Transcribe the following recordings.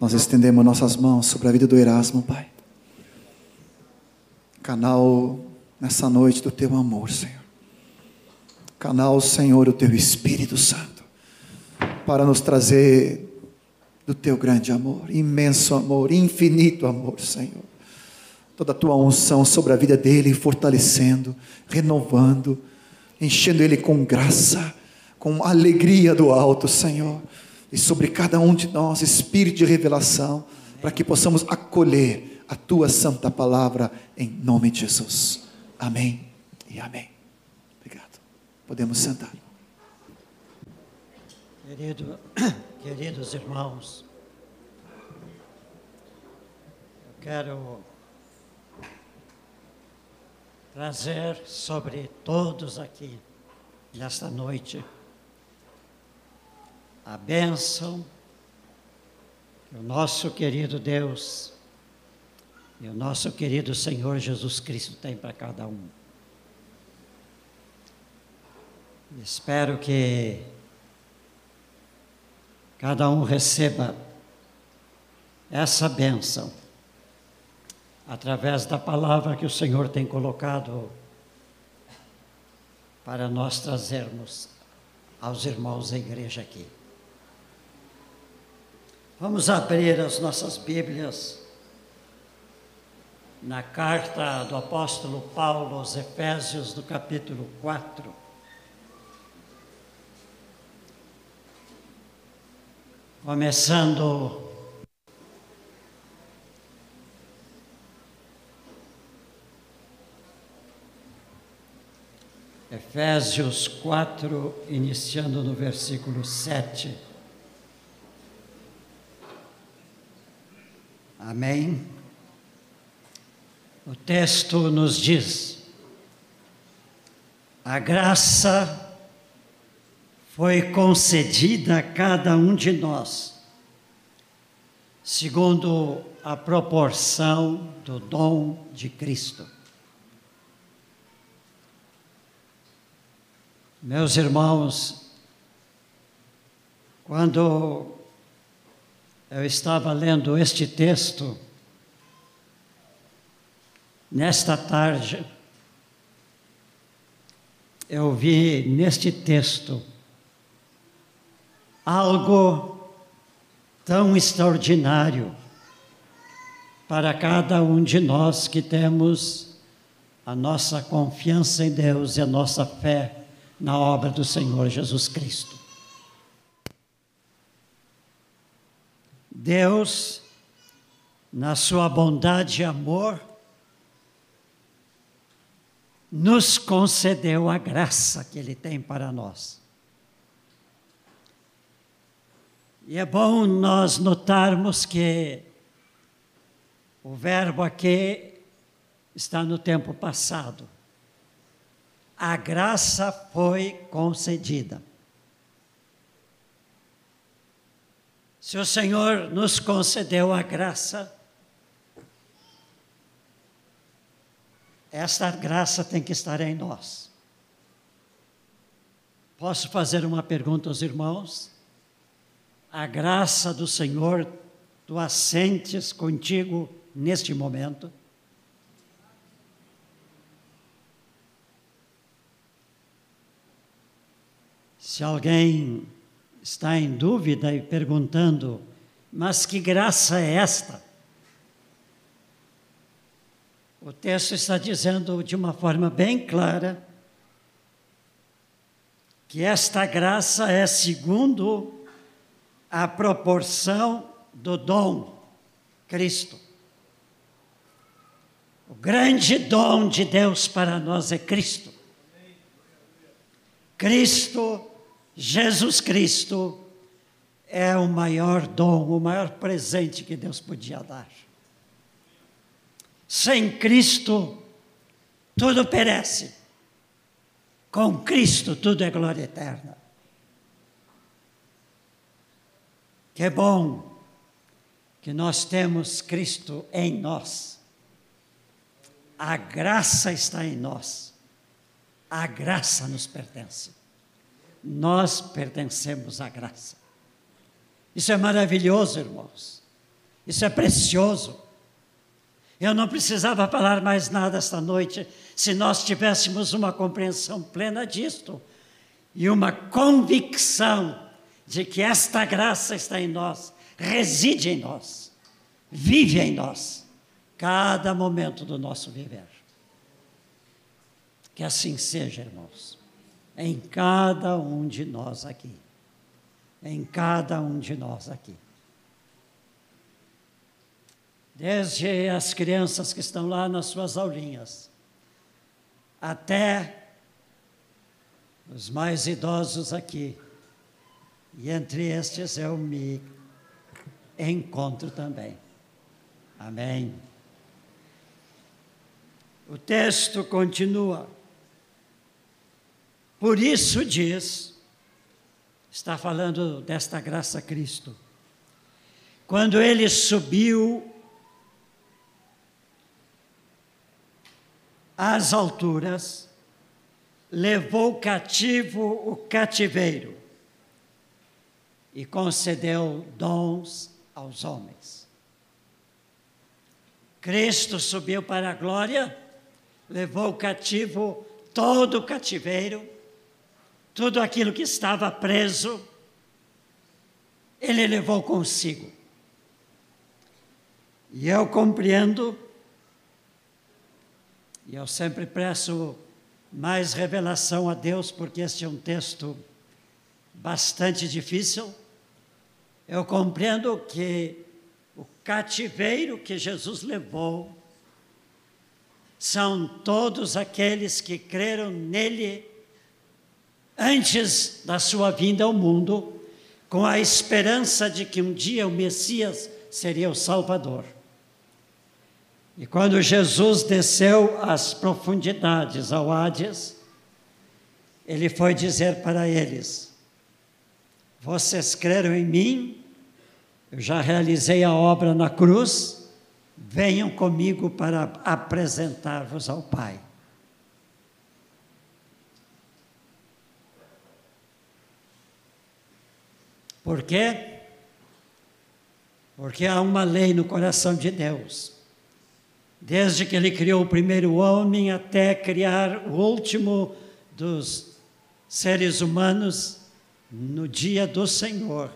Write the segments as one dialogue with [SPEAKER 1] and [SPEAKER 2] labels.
[SPEAKER 1] Nós estendemos nossas mãos sobre a vida do Erasmo, Pai. Canal nessa noite do teu amor, Senhor. Canal, Senhor, do teu Espírito Santo, para nos trazer do teu grande amor, imenso amor, infinito amor, Senhor. Toda a tua unção sobre a vida dele, fortalecendo, renovando, enchendo ele com graça, com alegria do alto, Senhor. E sobre cada um de nós, espírito de revelação, para que possamos acolher a tua santa palavra em nome de Jesus. Amém e amém. Obrigado. Podemos sentar.
[SPEAKER 2] Querido, queridos irmãos, eu quero trazer sobre todos aqui, nesta noite, a bênção que o nosso querido Deus e o nosso querido Senhor Jesus Cristo tem para cada um. Espero que cada um receba essa bênção através da palavra que o Senhor tem colocado para nós trazermos aos irmãos da igreja aqui. Vamos abrir as nossas Bíblias na carta do apóstolo Paulo aos Efésios, do capítulo 4. Começando Efésios 4, iniciando no versículo 7. Amém. O texto nos diz: a graça foi concedida a cada um de nós, segundo a proporção do dom de Cristo. Meus irmãos, quando eu estava lendo este texto, nesta tarde, eu vi neste texto algo tão extraordinário para cada um de nós que temos a nossa confiança em Deus e a nossa fé na obra do Senhor Jesus Cristo. Deus, na sua bondade e amor, nos concedeu a graça que Ele tem para nós. E é bom nós notarmos que o verbo aqui está no tempo passado a graça foi concedida. Se o Senhor nos concedeu a graça, esta graça tem que estar em nós. Posso fazer uma pergunta aos irmãos? A graça do Senhor, tu assentes contigo neste momento? Se alguém está em dúvida e perguntando, mas que graça é esta? O texto está dizendo de uma forma bem clara que esta graça é segundo a proporção do dom Cristo. O grande dom de Deus para nós é Cristo. Cristo Jesus Cristo é o maior dom, o maior presente que Deus podia dar. Sem Cristo, tudo perece. Com Cristo, tudo é glória eterna. Que bom que nós temos Cristo em nós. A graça está em nós. A graça nos pertence nós pertencemos à graça. Isso é maravilhoso, irmãos. Isso é precioso. Eu não precisava falar mais nada esta noite se nós tivéssemos uma compreensão plena disto e uma convicção de que esta graça está em nós, reside em nós, vive em nós, cada momento do nosso viver. Que assim seja, irmãos, em cada um de nós aqui. Em cada um de nós aqui. Desde as crianças que estão lá nas suas aulinhas, até os mais idosos aqui. E entre estes eu me encontro também. Amém. O texto continua. Por isso diz, está falando desta graça a Cristo. Quando ele subiu às alturas, levou cativo o cativeiro e concedeu dons aos homens. Cristo subiu para a glória, levou cativo todo o cativeiro tudo aquilo que estava preso, ele levou consigo. E eu compreendo, e eu sempre peço mais revelação a Deus, porque este é um texto bastante difícil. Eu compreendo que o cativeiro que Jesus levou são todos aqueles que creram nele antes da sua vinda ao mundo, com a esperança de que um dia o Messias seria o Salvador. E quando Jesus desceu às profundidades, ao Hades, ele foi dizer para eles: Vocês creram em mim? Eu já realizei a obra na cruz, venham comigo para apresentar-vos ao Pai. Por quê? Porque há uma lei no coração de Deus. Desde que ele criou o primeiro homem até criar o último dos seres humanos, no dia do Senhor,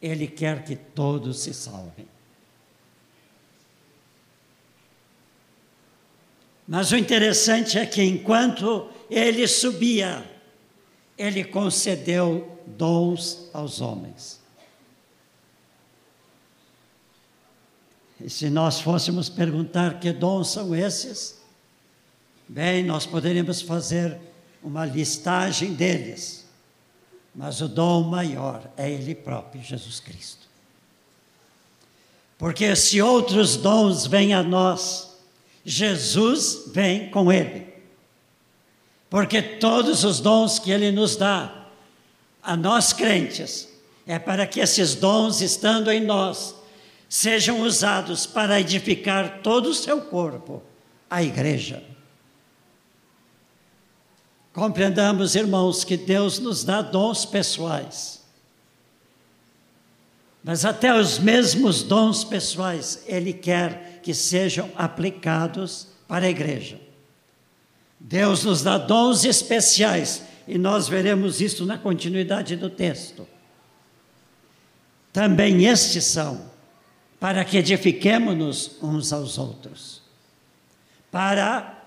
[SPEAKER 2] ele quer que todos se salvem. Mas o interessante é que enquanto ele subia, ele concedeu dons aos homens. E se nós fôssemos perguntar que dons são esses, bem, nós poderíamos fazer uma listagem deles, mas o dom maior é Ele próprio, Jesus Cristo. Porque se outros dons vêm a nós, Jesus vem com Ele. Porque todos os dons que Ele nos dá, a nós crentes, é para que esses dons, estando em nós, sejam usados para edificar todo o seu corpo, a igreja. Compreendamos, irmãos, que Deus nos dá dons pessoais. Mas até os mesmos dons pessoais, Ele quer que sejam aplicados para a igreja. Deus nos dá dons especiais e nós veremos isso na continuidade do texto. Também estes são para que edifiquemos-nos uns aos outros, para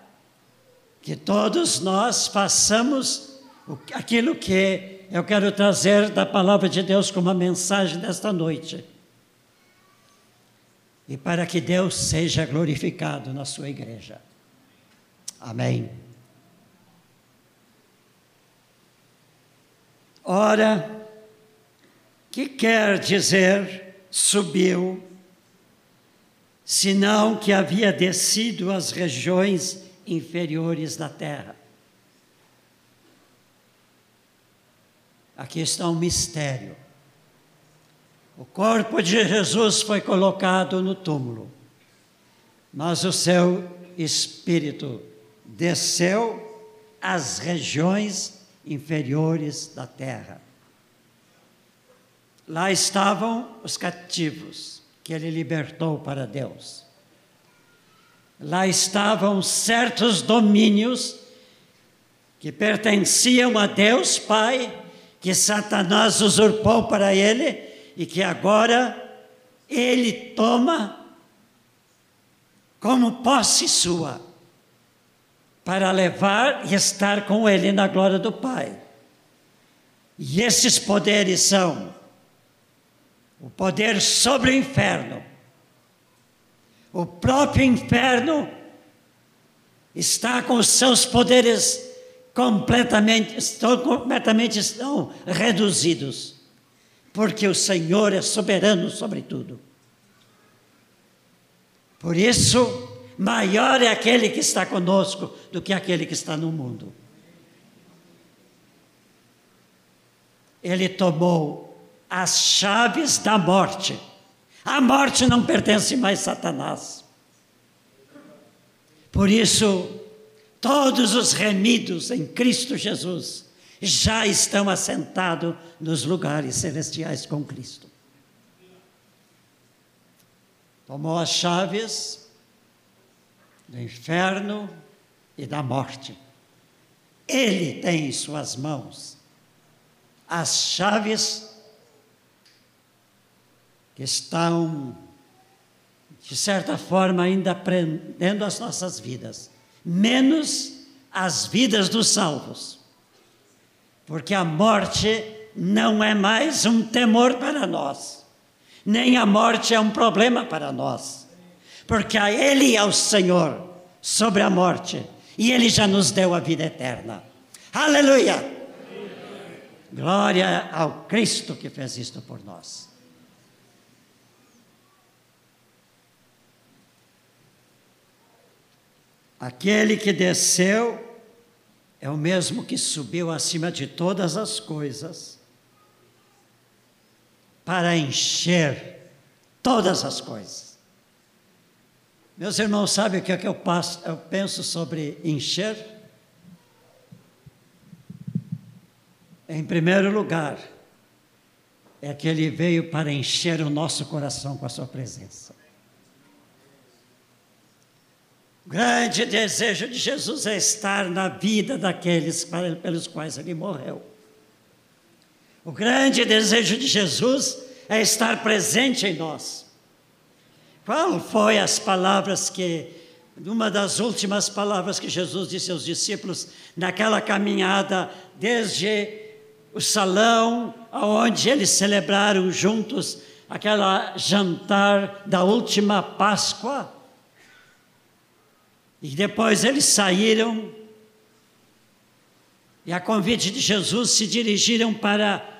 [SPEAKER 2] que todos nós façamos aquilo que eu quero trazer da palavra de Deus como a mensagem desta noite. E para que Deus seja glorificado na sua igreja. Amém. Ora, que quer dizer subiu, senão que havia descido às regiões inferiores da terra? Aqui está um mistério. O corpo de Jesus foi colocado no túmulo, mas o seu espírito desceu às regiões inferiores da terra. Lá estavam os cativos, que ele libertou para Deus. Lá estavam certos domínios que pertenciam a Deus Pai, que Satanás usurpou para ele e que agora ele toma como posse sua para levar e estar com ele na glória do Pai. E esses poderes são o poder sobre o inferno. O próprio inferno está com os seus poderes completamente, estão completamente estão reduzidos, porque o Senhor é soberano sobre tudo. Por isso, maior é aquele que está conosco do que aquele que está no mundo. Ele tomou as chaves da morte. A morte não pertence mais a Satanás. Por isso, todos os remidos em Cristo Jesus já estão assentados nos lugares celestiais com Cristo. Tomou as chaves do inferno e da morte. Ele tem em suas mãos as chaves que estão, de certa forma, ainda prendendo as nossas vidas, menos as vidas dos salvos, porque a morte não é mais um temor para nós, nem a morte é um problema para nós, porque a Ele é o Senhor sobre a morte e Ele já nos deu a vida eterna. Aleluia! Glória ao Cristo que fez isto por nós. Aquele que desceu é o mesmo que subiu acima de todas as coisas para encher todas as coisas. Meus irmãos, sabem o que, é que eu, passo, eu penso sobre encher? Em primeiro lugar, é que ele veio para encher o nosso coração com a sua presença. O grande desejo de Jesus é estar na vida daqueles pelos quais ele morreu. O grande desejo de Jesus é estar presente em nós. Qual foi as palavras que, uma das últimas palavras que Jesus disse aos discípulos naquela caminhada desde o salão onde eles celebraram juntos aquela jantar da última Páscoa? E depois eles saíram e, a convite de Jesus, se dirigiram para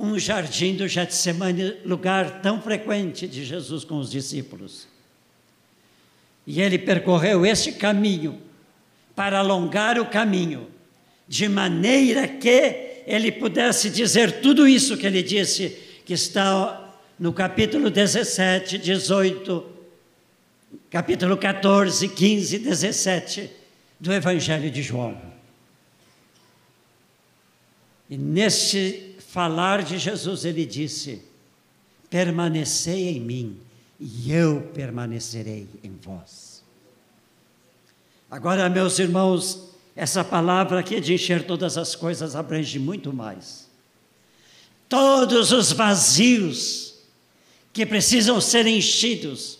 [SPEAKER 2] um jardim do Getsemane, lugar tão frequente de Jesus com os discípulos. E ele percorreu esse caminho para alongar o caminho, de maneira que ele pudesse dizer tudo isso que ele disse, que está no capítulo 17, 18 capítulo 14, 15, 17 do Evangelho de João. E nesse falar de Jesus, ele disse: Permanecei em mim, e eu permanecerei em vós. Agora, meus irmãos, essa palavra aqui de encher todas as coisas abrange muito mais. Todos os vazios que precisam ser enchidos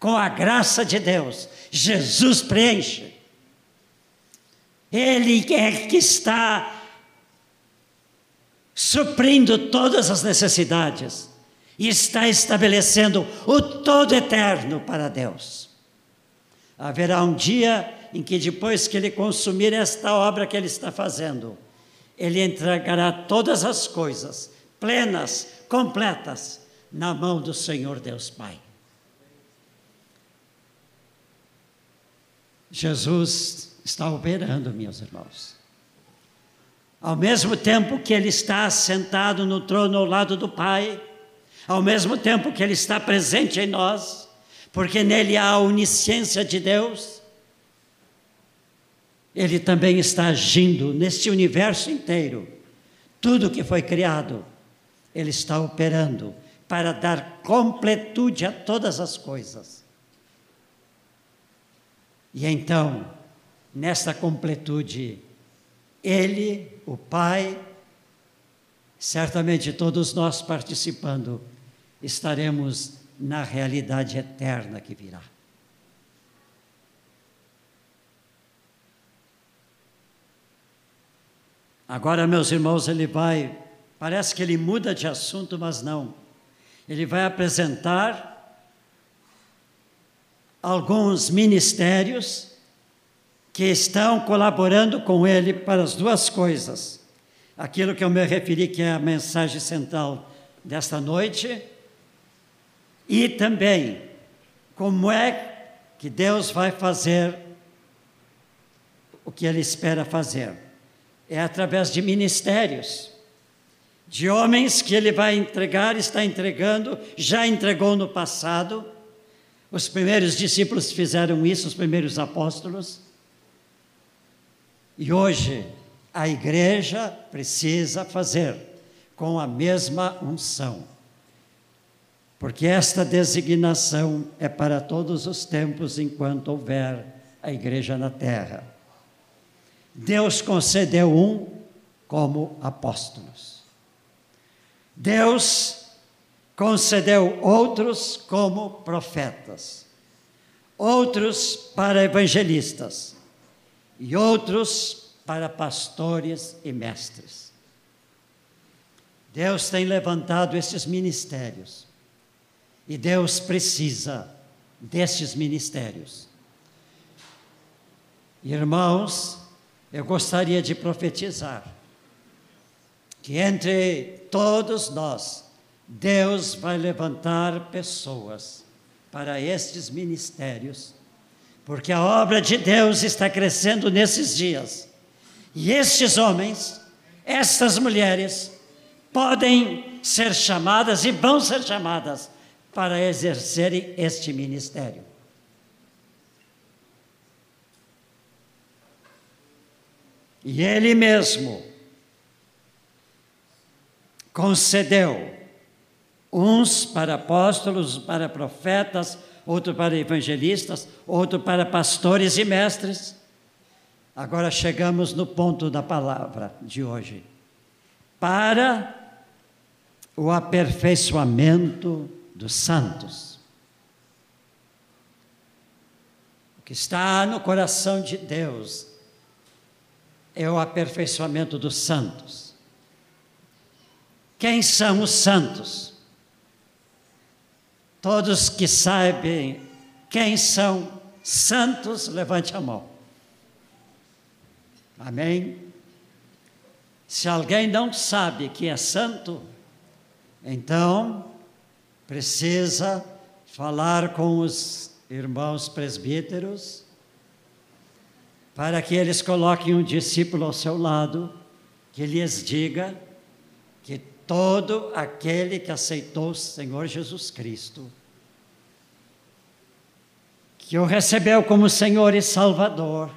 [SPEAKER 2] com a graça de Deus, Jesus preenche. Ele é que está suprindo todas as necessidades e está estabelecendo o todo eterno para Deus. Haverá um dia em que, depois que ele consumir esta obra que ele está fazendo, ele entregará todas as coisas, plenas, completas, na mão do Senhor Deus Pai. Jesus está operando, meus irmãos. Ao mesmo tempo que Ele está sentado no trono ao lado do Pai, ao mesmo tempo que Ele está presente em nós, porque nele há a onisciência de Deus, Ele também está agindo neste universo inteiro. Tudo que foi criado, Ele está operando para dar completude a todas as coisas. E então, nesta completude, Ele, o Pai, certamente todos nós participando, estaremos na realidade eterna que virá. Agora, meus irmãos, ele vai, parece que ele muda de assunto, mas não. Ele vai apresentar alguns ministérios que estão colaborando com ele para as duas coisas. Aquilo que eu me referi, que é a mensagem central desta noite, e também como é que Deus vai fazer o que ele espera fazer é através de ministérios, de homens que ele vai entregar, está entregando, já entregou no passado. Os primeiros discípulos fizeram isso, os primeiros apóstolos. E hoje a igreja precisa fazer com a mesma unção. Porque esta designação é para todos os tempos enquanto houver a igreja na terra. Deus concedeu um como apóstolos. Deus concedeu outros como profetas, outros para evangelistas e outros para pastores e mestres. Deus tem levantado esses ministérios e Deus precisa destes ministérios. Irmãos, eu gostaria de profetizar que entre todos nós, Deus vai levantar pessoas para estes ministérios, porque a obra de Deus está crescendo nesses dias. E estes homens, estas mulheres, podem ser chamadas e vão ser chamadas para exercerem este ministério. E ele mesmo concedeu uns para apóstolos, para profetas, outro para evangelistas, outro para pastores e mestres. Agora chegamos no ponto da palavra de hoje. Para o aperfeiçoamento dos santos. O que está no coração de Deus é o aperfeiçoamento dos santos. Quem são os santos? Todos que sabem quem são santos, levante a mão. Amém? Se alguém não sabe que é santo, então precisa falar com os irmãos presbíteros para que eles coloquem um discípulo ao seu lado, que lhes diga todo aquele que aceitou o Senhor Jesus Cristo, que o recebeu como Senhor e Salvador,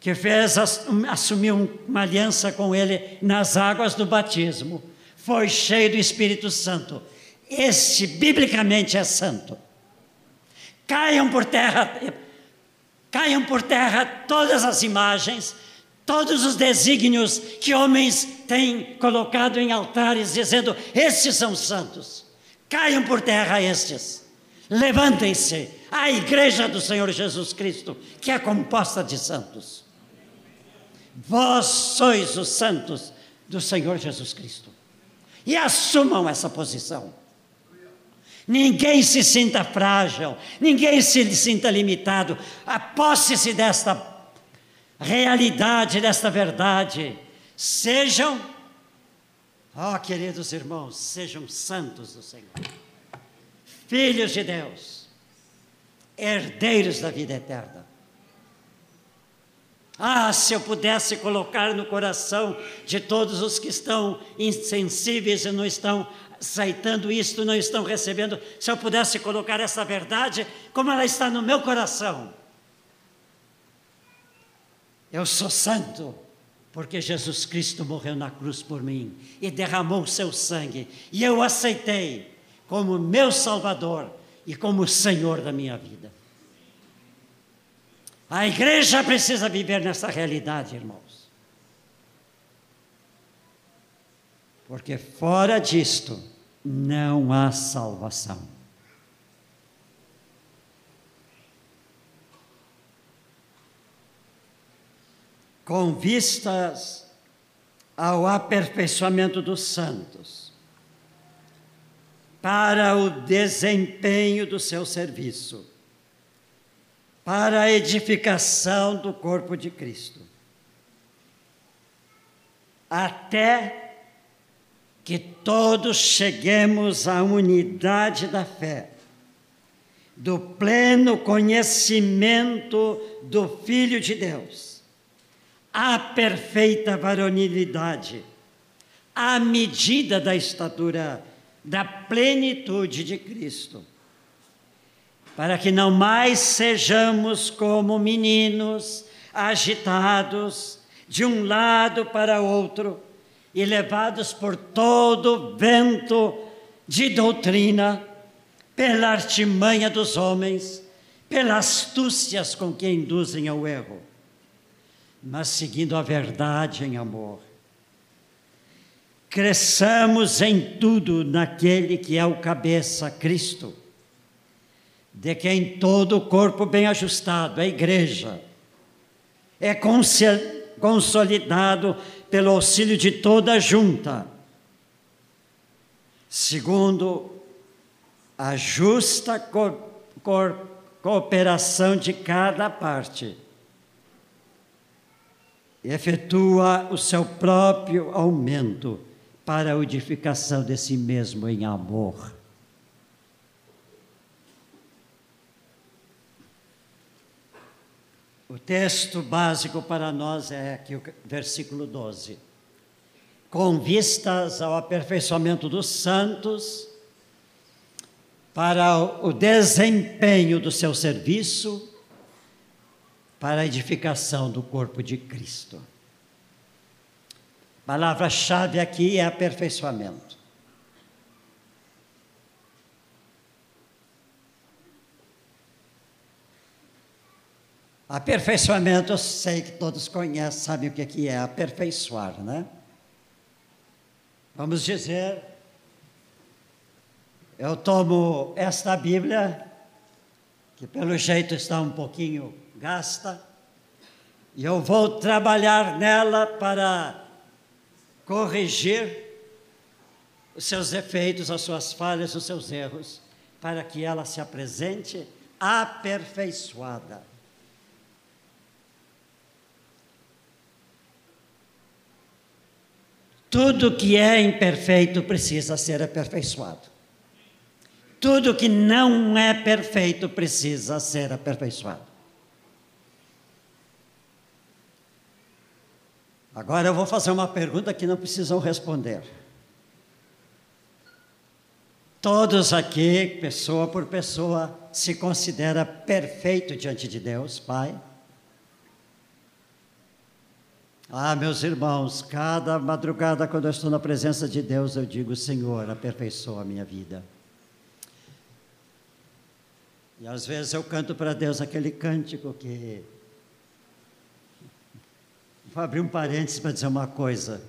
[SPEAKER 2] que fez assumiu uma aliança com ele nas águas do batismo, foi cheio do Espírito Santo. Este biblicamente é santo. Caiam por terra Caiam por terra todas as imagens, todos os desígnios que homens têm colocado em altares, dizendo: Estes são santos. Caiam por terra estes. Levantem-se a igreja do Senhor Jesus Cristo, que é composta de santos. Vós sois os santos do Senhor Jesus Cristo. E assumam essa posição. Ninguém se sinta frágil, ninguém se sinta limitado. Aposse-se desta realidade, desta verdade. Sejam, ó oh, queridos irmãos, sejam santos do Senhor, filhos de Deus, herdeiros da vida eterna. Ah, se eu pudesse colocar no coração de todos os que estão insensíveis e não estão aceitando isto, não estão recebendo. Se eu pudesse colocar essa verdade, como ela está no meu coração. Eu sou santo, porque Jesus Cristo morreu na cruz por mim e derramou seu sangue, e eu aceitei como meu Salvador e como Senhor da minha vida. A igreja precisa viver nessa realidade, irmãos. Porque fora disto não há salvação. Com vistas ao aperfeiçoamento dos santos, para o desempenho do seu serviço, para a edificação do corpo de Cristo, até que todos cheguemos à unidade da fé, do pleno conhecimento do Filho de Deus, à perfeita varonilidade, à medida da estatura da plenitude de Cristo, para que não mais sejamos como meninos agitados de um lado para outro e levados por todo vento de doutrina, pela artimanha dos homens, pelas astúcias com que induzem ao erro, mas seguindo a verdade em amor. Cresçamos em tudo naquele que é o cabeça, Cristo, de quem todo o corpo bem ajustado, a igreja, é consolidado pelo auxílio de toda a junta, segundo a justa co co cooperação de cada parte, efetua o seu próprio aumento para a edificação de si mesmo em amor. O texto básico para nós é aqui o versículo 12. Com vistas ao aperfeiçoamento dos santos, para o desempenho do seu serviço, para a edificação do corpo de Cristo. Palavra-chave aqui é aperfeiçoamento. Aperfeiçoamento, eu sei que todos conhecem, sabem o que é aperfeiçoar, né? Vamos dizer, eu tomo esta Bíblia, que pelo jeito está um pouquinho gasta, e eu vou trabalhar nela para corrigir os seus defeitos, as suas falhas, os seus erros, para que ela se apresente aperfeiçoada. Tudo que é imperfeito precisa ser aperfeiçoado. Tudo que não é perfeito precisa ser aperfeiçoado. Agora eu vou fazer uma pergunta que não precisam responder. Todos aqui, pessoa por pessoa, se considera perfeito diante de Deus, Pai? Ah, meus irmãos, cada madrugada, quando eu estou na presença de Deus, eu digo: Senhor, aperfeiçoa a minha vida. E às vezes eu canto para Deus aquele cântico que. Vou abrir um parênteses para dizer uma coisa.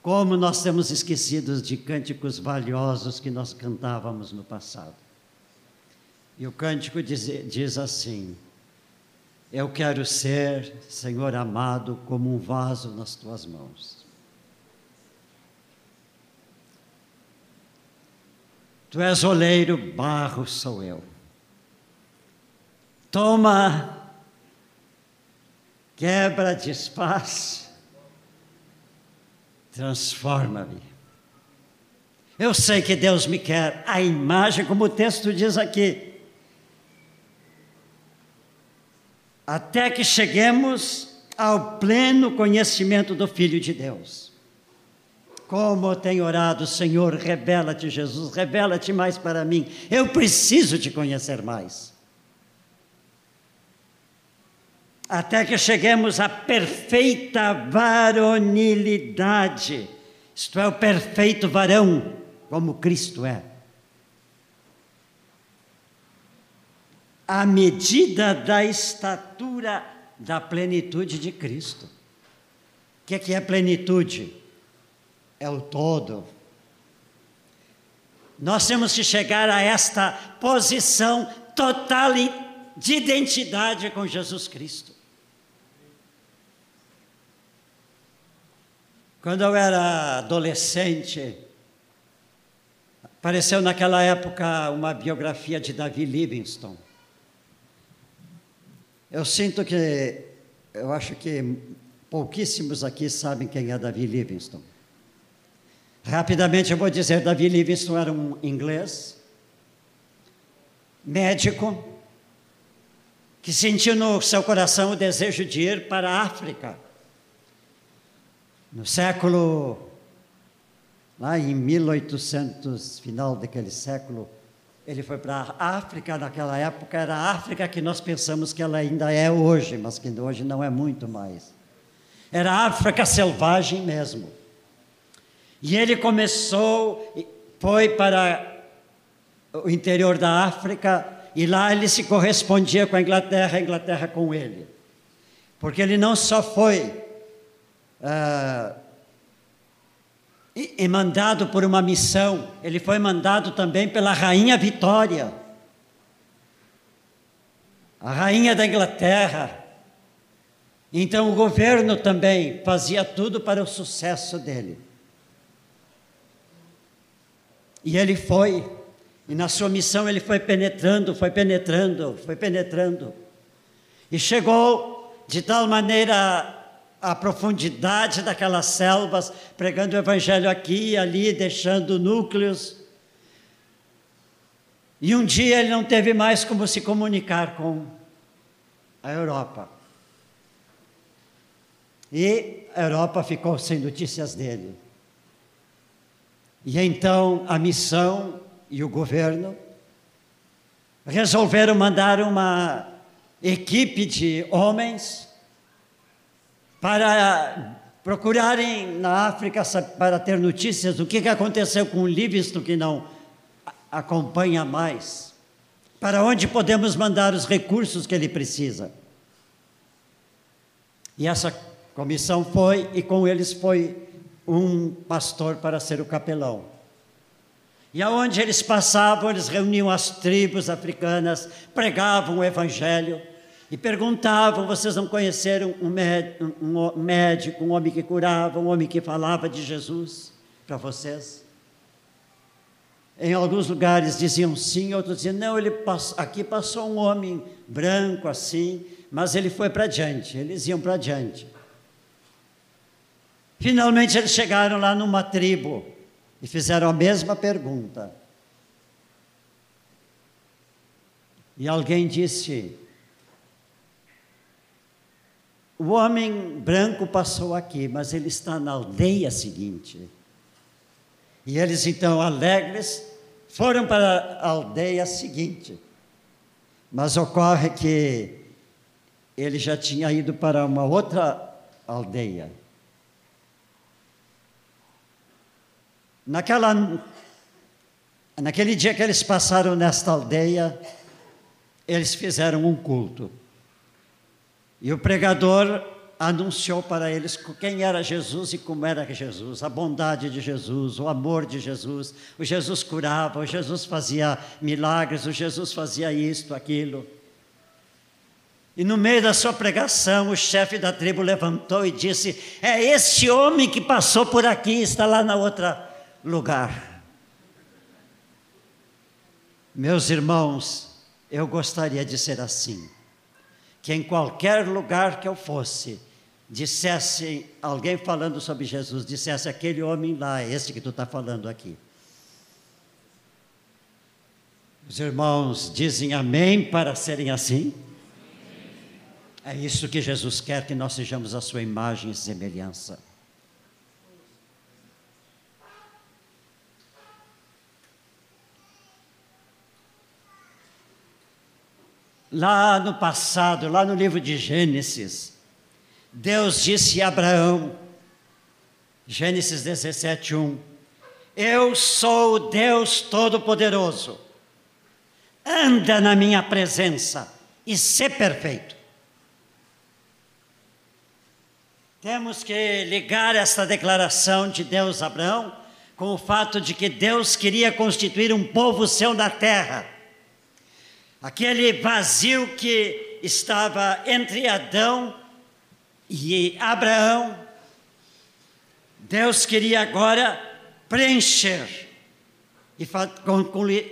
[SPEAKER 2] Como nós temos esquecidos de cânticos valiosos que nós cantávamos no passado. E o cântico diz, diz assim: eu quero ser, Senhor amado, como um vaso nas tuas mãos. Tu és oleiro, barro sou eu. Toma, quebra, desfaz, transforma-me. Eu sei que Deus me quer a imagem, como o texto diz aqui, até que cheguemos ao pleno conhecimento do Filho de Deus. Como eu tenho orado, Senhor, revela-te, Jesus, revela-te mais para mim. Eu preciso te conhecer mais. até que cheguemos à perfeita varonilidade, isto é, o perfeito varão, como Cristo é. À medida da estatura da plenitude de Cristo. O que é, que é plenitude? É o todo. Nós temos que chegar a esta posição totalitária de identidade com Jesus Cristo. Quando eu era adolescente, apareceu naquela época uma biografia de Davi Livingstone. Eu sinto que, eu acho que pouquíssimos aqui sabem quem é Davi Livingstone. Rapidamente eu vou dizer: Davi Livingstone era um inglês, médico, que sentiu no seu coração o desejo de ir para a África no século, lá em 1800, final daquele século, ele foi para a África, naquela época era a África que nós pensamos que ela ainda é hoje, mas que hoje não é muito mais. Era a África selvagem mesmo. E ele começou, foi para o interior da África, e lá ele se correspondia com a Inglaterra, a Inglaterra com ele. Porque ele não só foi ah, mandado por uma missão, ele foi mandado também pela rainha Vitória, a rainha da Inglaterra. Então o governo também fazia tudo para o sucesso dele. E ele foi, e na sua missão ele foi penetrando, foi penetrando, foi penetrando. E chegou de tal maneira a profundidade daquelas selvas, pregando o evangelho aqui e ali, deixando núcleos. E um dia ele não teve mais como se comunicar com a Europa. E a Europa ficou sem notícias dele. E então a missão e o governo resolveram mandar uma equipe de homens para procurarem na África para ter notícias do que aconteceu com o Livingstone que não acompanha mais. Para onde podemos mandar os recursos que ele precisa. E essa comissão foi, e com eles foi um pastor para ser o capelão. E aonde eles passavam, eles reuniam as tribos africanas, pregavam o evangelho e perguntavam: vocês não conheceram um médico, um homem que curava, um homem que falava de Jesus para vocês? Em alguns lugares diziam sim, outros diziam não. Ele passou, aqui passou um homem branco assim, mas ele foi para diante. Eles iam para diante. Finalmente eles chegaram lá numa tribo e fizeram a mesma pergunta. E alguém disse: o homem branco passou aqui, mas ele está na aldeia seguinte. E eles então, alegres, foram para a aldeia seguinte. Mas ocorre que ele já tinha ido para uma outra aldeia. Naquela, naquele dia que eles passaram nesta aldeia, eles fizeram um culto. E o pregador anunciou para eles quem era Jesus e como era Jesus, a bondade de Jesus, o amor de Jesus. O Jesus curava, o Jesus fazia milagres, o Jesus fazia isto, aquilo. E no meio da sua pregação, o chefe da tribo levantou e disse: É este homem que passou por aqui, está lá na outra lugar. Meus irmãos, eu gostaria de ser assim que em qualquer lugar que eu fosse, dissesse, alguém falando sobre Jesus, dissesse aquele homem lá, é esse que tu está falando aqui. Os irmãos dizem amém para serem assim? É isso que Jesus quer que nós sejamos a sua imagem e semelhança. Lá no passado, lá no livro de Gênesis, Deus disse a Abraão, Gênesis 17, 1: Eu sou o Deus Todo-Poderoso. anda na minha presença e ser perfeito. Temos que ligar esta declaração de Deus a Abraão com o fato de que Deus queria constituir um povo seu na terra. Aquele vazio que estava entre Adão e Abraão, Deus queria agora preencher e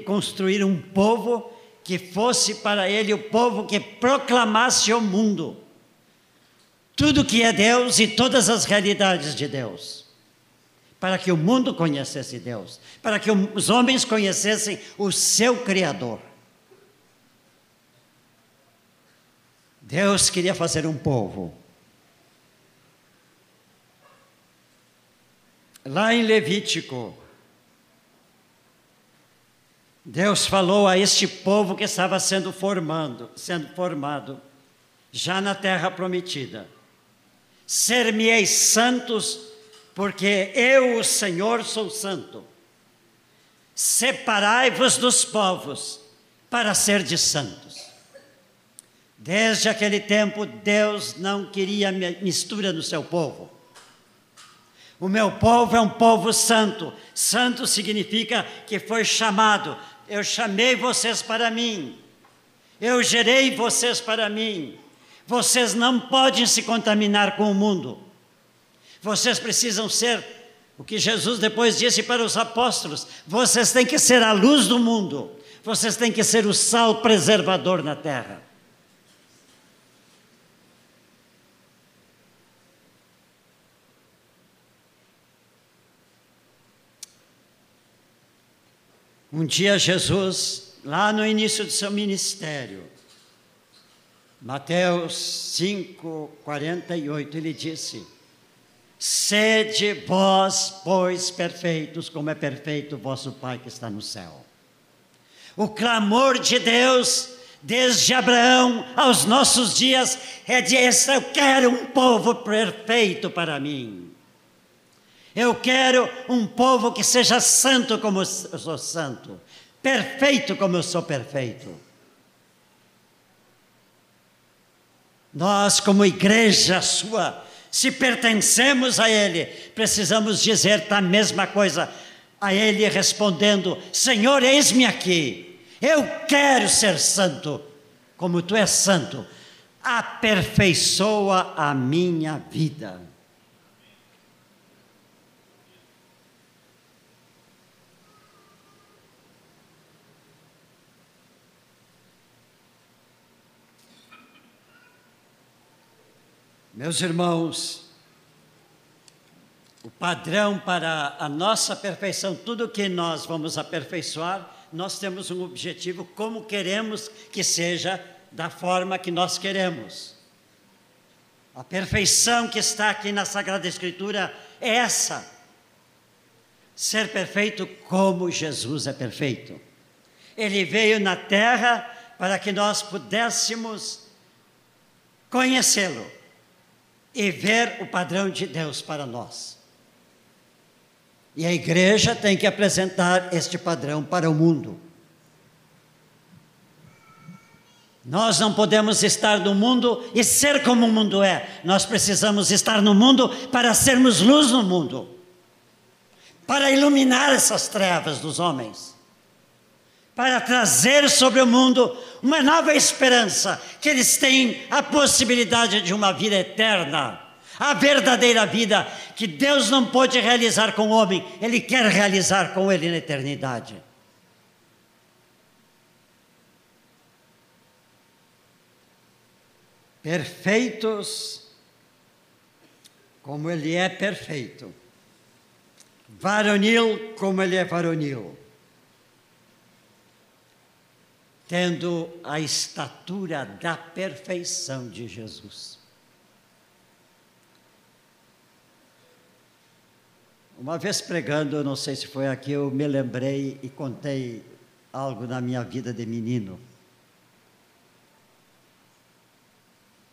[SPEAKER 2] construir um povo que fosse para ele o povo que proclamasse ao mundo tudo que é Deus e todas as realidades de Deus. Para que o mundo conhecesse Deus, para que os homens conhecessem o seu Criador. Deus queria fazer um povo. Lá em Levítico, Deus falou a este povo que estava sendo formando, sendo formado já na terra prometida ser-me-eis santos, porque eu, o Senhor, sou santo. Separai-vos dos povos, para ser de santos. Desde aquele tempo, Deus não queria mistura no seu povo. O meu povo é um povo santo. Santo significa que foi chamado. Eu chamei vocês para mim. Eu gerei vocês para mim. Vocês não podem se contaminar com o mundo. Vocês precisam ser o que Jesus depois disse para os apóstolos: vocês têm que ser a luz do mundo. Vocês têm que ser o sal preservador na terra. Um dia Jesus, lá no início do seu ministério, Mateus 5, 48, ele disse: Sede vós, pois, perfeitos, como é perfeito o vosso Pai que está no céu. O clamor de Deus, desde Abraão aos nossos dias, é de eu quero um povo perfeito para mim. Eu quero um povo que seja santo como eu sou santo, perfeito como eu sou perfeito. Nós, como igreja sua, se pertencemos a Ele, precisamos dizer a mesma coisa a Ele, respondendo: Senhor, eis-me aqui, eu quero ser santo, como Tu és santo, aperfeiçoa a minha vida. Meus irmãos, o padrão para a nossa perfeição, tudo que nós vamos aperfeiçoar, nós temos um objetivo, como queremos que seja, da forma que nós queremos. A perfeição que está aqui na Sagrada Escritura é essa: ser perfeito como Jesus é perfeito. Ele veio na terra para que nós pudéssemos conhecê-lo e ver o padrão de Deus para nós. E a igreja tem que apresentar este padrão para o mundo. Nós não podemos estar no mundo e ser como o mundo é. Nós precisamos estar no mundo para sermos luz no mundo, para iluminar essas trevas dos homens para trazer sobre o mundo uma nova esperança, que eles têm a possibilidade de uma vida eterna, a verdadeira vida que Deus não pode realizar com o homem, Ele quer realizar com ele na eternidade. Perfeitos como Ele é perfeito, varonil como Ele é varonil tendo a estatura da perfeição de Jesus. Uma vez pregando, não sei se foi aqui, eu me lembrei e contei algo na minha vida de menino.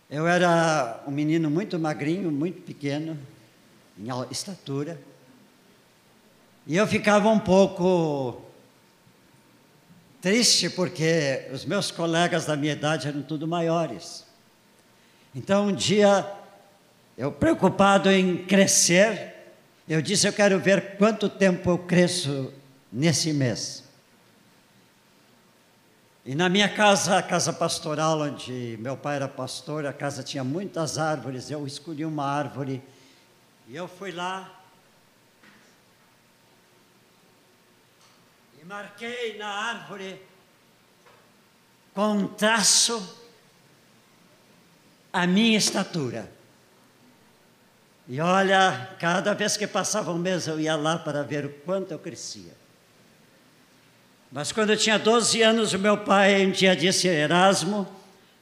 [SPEAKER 2] Eu era um menino muito magrinho, muito pequeno, em estatura, e eu ficava um pouco triste porque os meus colegas da minha idade eram tudo maiores. Então um dia, eu preocupado em crescer, eu disse: Eu quero ver quanto tempo eu cresço nesse mês. E na minha casa, a casa pastoral, onde meu pai era pastor, a casa tinha muitas árvores. Eu escolhi uma árvore e eu fui lá marquei na árvore com um traço a minha estatura. E olha, cada vez que passava um mês eu ia lá para ver o quanto eu crescia. Mas quando eu tinha 12 anos, o meu pai um dia disse: Erasmo,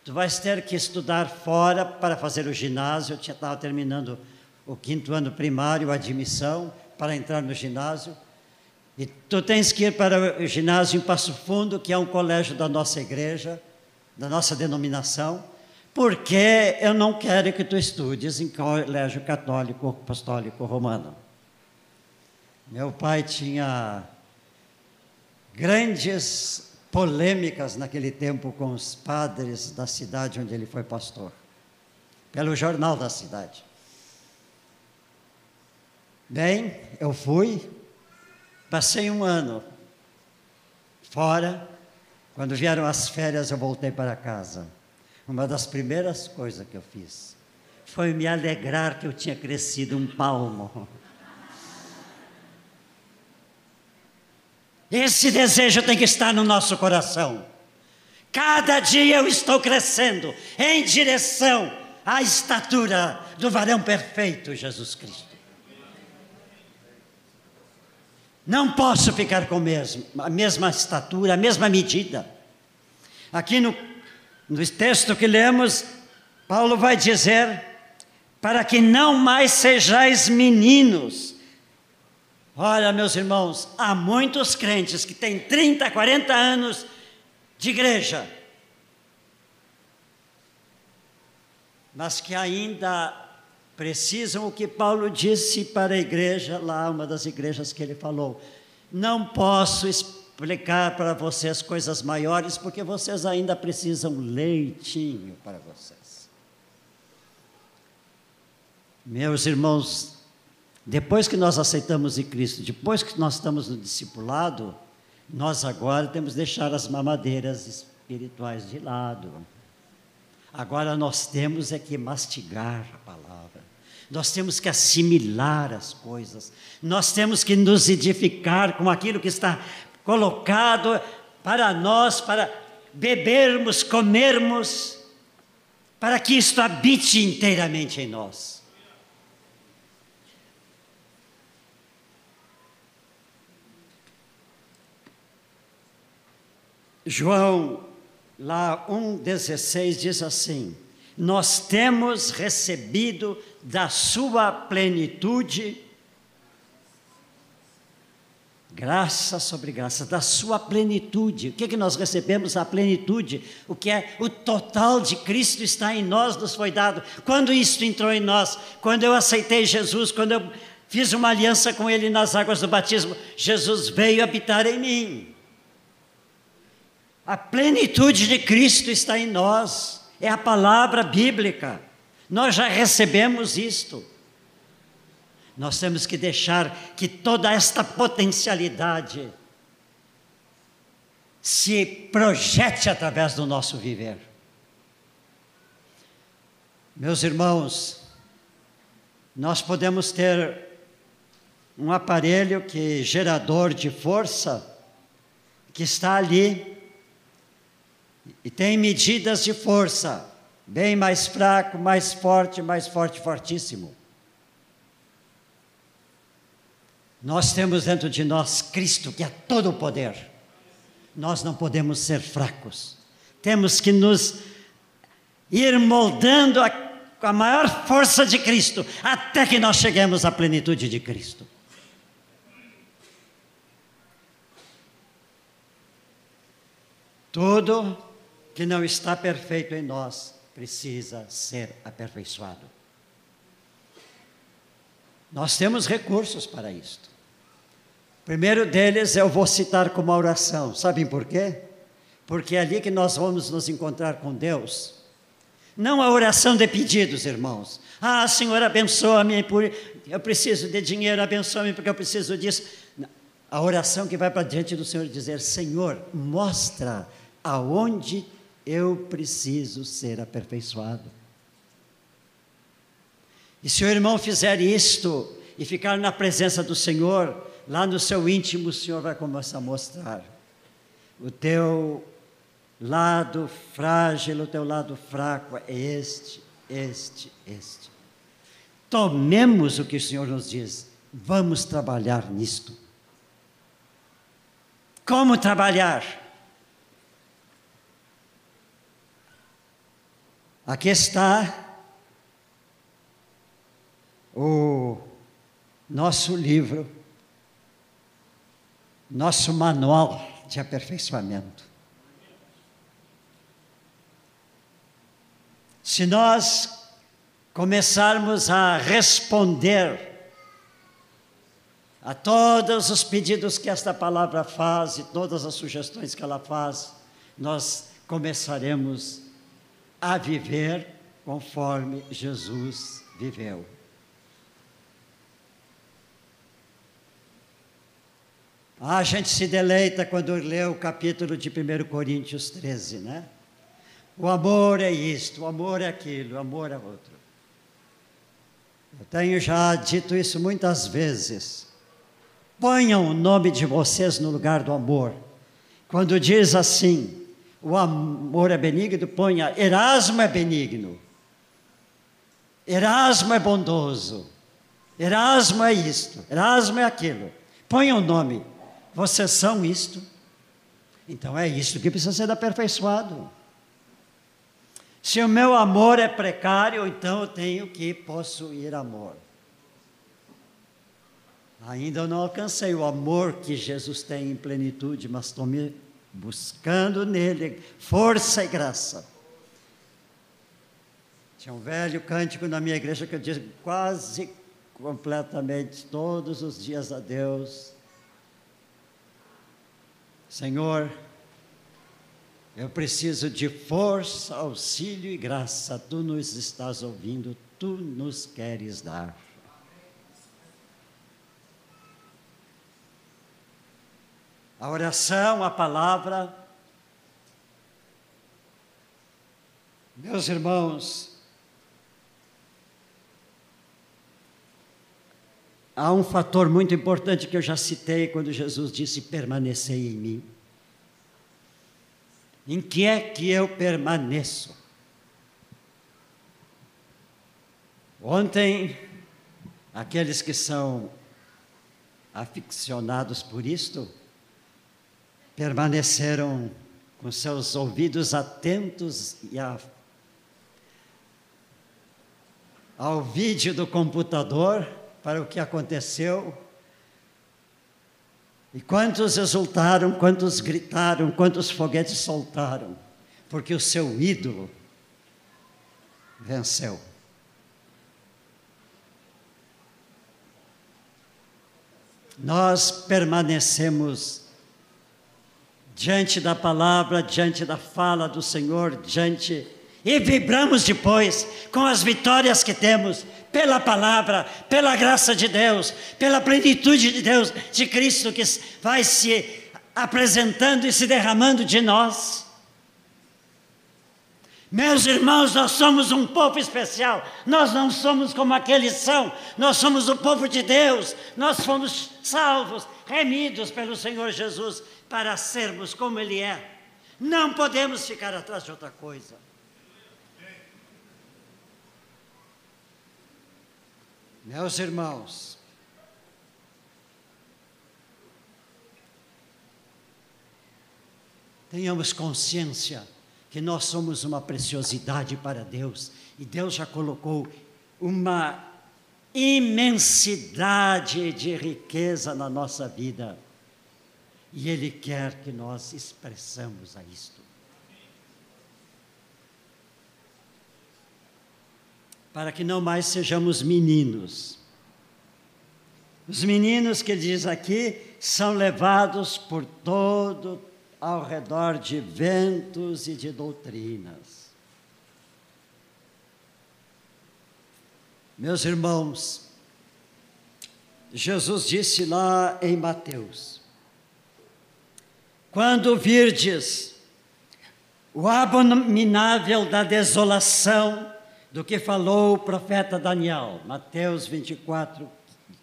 [SPEAKER 2] tu vais ter que estudar fora para fazer o ginásio. Eu estava terminando o quinto ano primário, a admissão, para entrar no ginásio. E tu tens que ir para o ginásio em Passo Fundo, que é um colégio da nossa igreja, da nossa denominação, porque eu não quero que tu estudes em colégio católico apostólico romano. Meu pai tinha grandes polêmicas naquele tempo com os padres da cidade onde ele foi pastor, pelo jornal da cidade. Bem, eu fui, passei um ano fora, quando vieram as férias eu voltei para casa. Uma das primeiras coisas que eu fiz foi me alegrar que eu tinha crescido um palmo. Esse desejo tem que estar no nosso coração. Cada dia eu estou crescendo em direção à estatura do varão perfeito, Jesus Cristo. Não posso ficar com mesmo, a mesma estatura, a mesma medida. Aqui no, no texto que lemos, Paulo vai dizer: para que não mais sejais meninos, Olha, meus irmãos, há muitos crentes que têm 30, 40 anos de igreja, mas que ainda precisam o que Paulo disse para a igreja, lá, uma das igrejas que ele falou: não posso explicar para vocês coisas maiores, porque vocês ainda precisam leitinho para vocês. Meus irmãos, depois que nós aceitamos em Cristo, depois que nós estamos no discipulado, nós agora temos que deixar as mamadeiras espirituais de lado. Agora nós temos é que mastigar. Nós temos que assimilar as coisas. Nós temos que nos edificar com aquilo que está colocado para nós, para bebermos, comermos, para que isto habite inteiramente em nós. João, lá 1,16 diz assim: Nós temos recebido da sua plenitude, graça sobre graça, da sua plenitude. O que, é que nós recebemos? A plenitude, o que é o total de Cristo está em nós, nos foi dado. Quando isto entrou em nós? Quando eu aceitei Jesus, quando eu fiz uma aliança com Ele nas águas do batismo, Jesus veio habitar em mim. A plenitude de Cristo está em nós, é a palavra bíblica. Nós já recebemos isto. Nós temos que deixar que toda esta potencialidade se projete através do nosso viver. Meus irmãos, nós podemos ter um aparelho que gerador de força que está ali e tem medidas de força, bem mais fraco, mais forte, mais forte, fortíssimo. Nós temos dentro de nós Cristo, que é todo o poder. Nós não podemos ser fracos. Temos que nos ir moldando a, com a maior força de Cristo, até que nós cheguemos à plenitude de Cristo. Tudo que não está perfeito em nós precisa ser aperfeiçoado. Nós temos recursos para isto. primeiro deles eu vou citar como oração. Sabem por quê? Porque é ali que nós vamos nos encontrar com Deus. Não a oração de pedidos, irmãos. Ah, Senhor, abençoa-me, eu preciso de dinheiro, abençoa-me porque eu preciso disso. A oração que vai para diante do Senhor dizer: Senhor, mostra aonde eu preciso ser aperfeiçoado. E se o irmão fizer isto e ficar na presença do Senhor, lá no seu íntimo, o Senhor vai começar a mostrar o teu lado frágil, o teu lado fraco é este, este, este. Tomemos o que o Senhor nos diz, vamos trabalhar nisto. Como trabalhar? Aqui está o nosso livro, nosso manual de aperfeiçoamento. Se nós começarmos a responder a todos os pedidos que esta palavra faz e todas as sugestões que ela faz, nós começaremos a viver conforme Jesus viveu. Ah, a gente se deleita quando lê o capítulo de 1 Coríntios 13, né? O amor é isto, o amor é aquilo, o amor é outro. Eu tenho já dito isso muitas vezes. Ponham o nome de vocês no lugar do amor. Quando diz assim, o amor é benigno, ponha Erasmo é benigno. Erasmo é bondoso. Erasmo é isto. Erasmo é aquilo. Ponha o nome. Vocês são isto. Então é isto que precisa ser aperfeiçoado. Se o meu amor é precário, então eu tenho que possuir amor. Ainda não alcancei o amor que Jesus tem em plenitude, mas estou me buscando nele força e graça. Tinha um velho cântico na minha igreja que eu disse quase completamente todos os dias a Deus: Senhor, eu preciso de força, auxílio e graça. Tu nos estás ouvindo, tu nos queres dar. A oração, a palavra. Meus irmãos, há um fator muito importante que eu já citei quando Jesus disse: permanecei em mim. Em que é que eu permaneço? Ontem, aqueles que são aficionados por isto, permaneceram com seus ouvidos atentos e a, ao vídeo do computador para o que aconteceu. E quantos exultaram, quantos gritaram, quantos foguetes soltaram, porque o seu ídolo venceu. Nós permanecemos diante da palavra, diante da fala do Senhor, diante. E vibramos depois com as vitórias que temos pela palavra, pela graça de Deus, pela plenitude de Deus, de Cristo que vai se apresentando e se derramando de nós. Meus irmãos, nós somos um povo especial, nós não somos como aqueles são, nós somos o povo de Deus, nós fomos salvos, remidos pelo Senhor Jesus para sermos como Ele é. Não podemos ficar atrás de outra coisa. Meus irmãos, tenhamos consciência que nós somos uma preciosidade para Deus e Deus já colocou uma imensidade de riqueza na nossa vida. E Ele quer que nós expressamos a isto. Para que não mais sejamos meninos. Os meninos que diz aqui são levados por todo ao redor de ventos e de doutrinas. Meus irmãos, Jesus disse lá em Mateus: Quando virdes o abominável da desolação, do que falou o profeta Daniel, Mateus 24,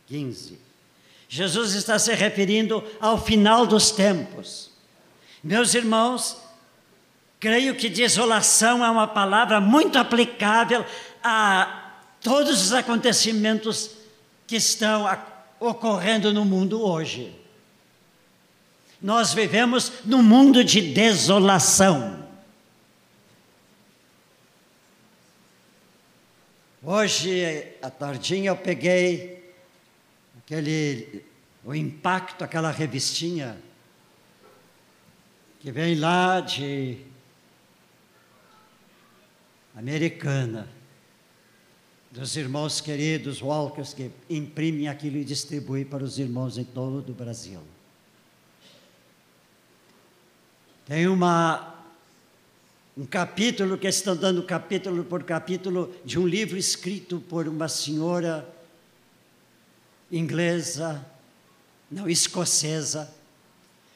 [SPEAKER 2] 15. Jesus está se referindo ao final dos tempos. Meus irmãos, creio que desolação é uma palavra muito aplicável a todos os acontecimentos que estão ocorrendo no mundo hoje. Nós vivemos num mundo de desolação. Hoje, à tardinha, eu peguei aquele, o impacto, aquela revistinha que vem lá de Americana, dos irmãos queridos Walkers que imprimem aquilo e distribuem para os irmãos em todo o Brasil. Tem uma um capítulo que estão dando capítulo por capítulo de um livro escrito por uma senhora inglesa, não escocesa.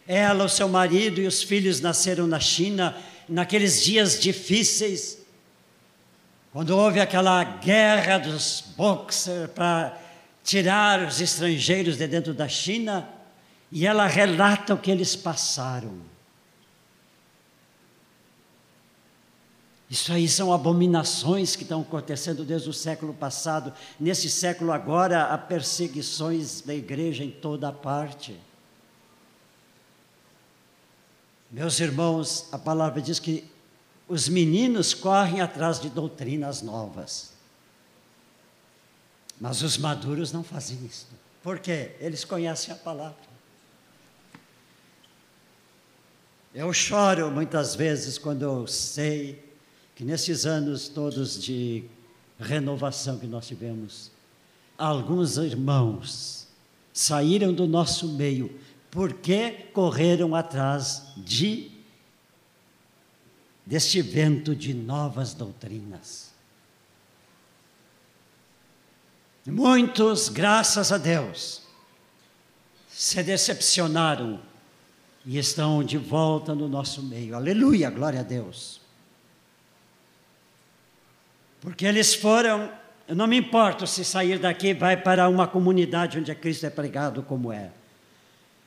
[SPEAKER 2] Ela, o seu marido e os filhos nasceram na China naqueles dias difíceis, quando houve aquela guerra dos boxers para tirar os estrangeiros de dentro da China, e ela relata o que eles passaram. Isso aí são abominações que estão acontecendo desde o século passado. Nesse século agora, há perseguições da igreja em toda parte. Meus irmãos, a palavra diz que os meninos correm atrás de doutrinas novas. Mas os maduros não fazem isso. Por quê? Eles conhecem a palavra. Eu choro muitas vezes quando eu sei que nesses anos todos de renovação que nós tivemos, alguns irmãos saíram do nosso meio porque correram atrás de deste vento de novas doutrinas. Muitos, graças a Deus, se decepcionaram e estão de volta no nosso meio. Aleluia, glória a Deus. Porque eles foram, eu não me importo se sair daqui vai para uma comunidade onde Cristo é pregado como é.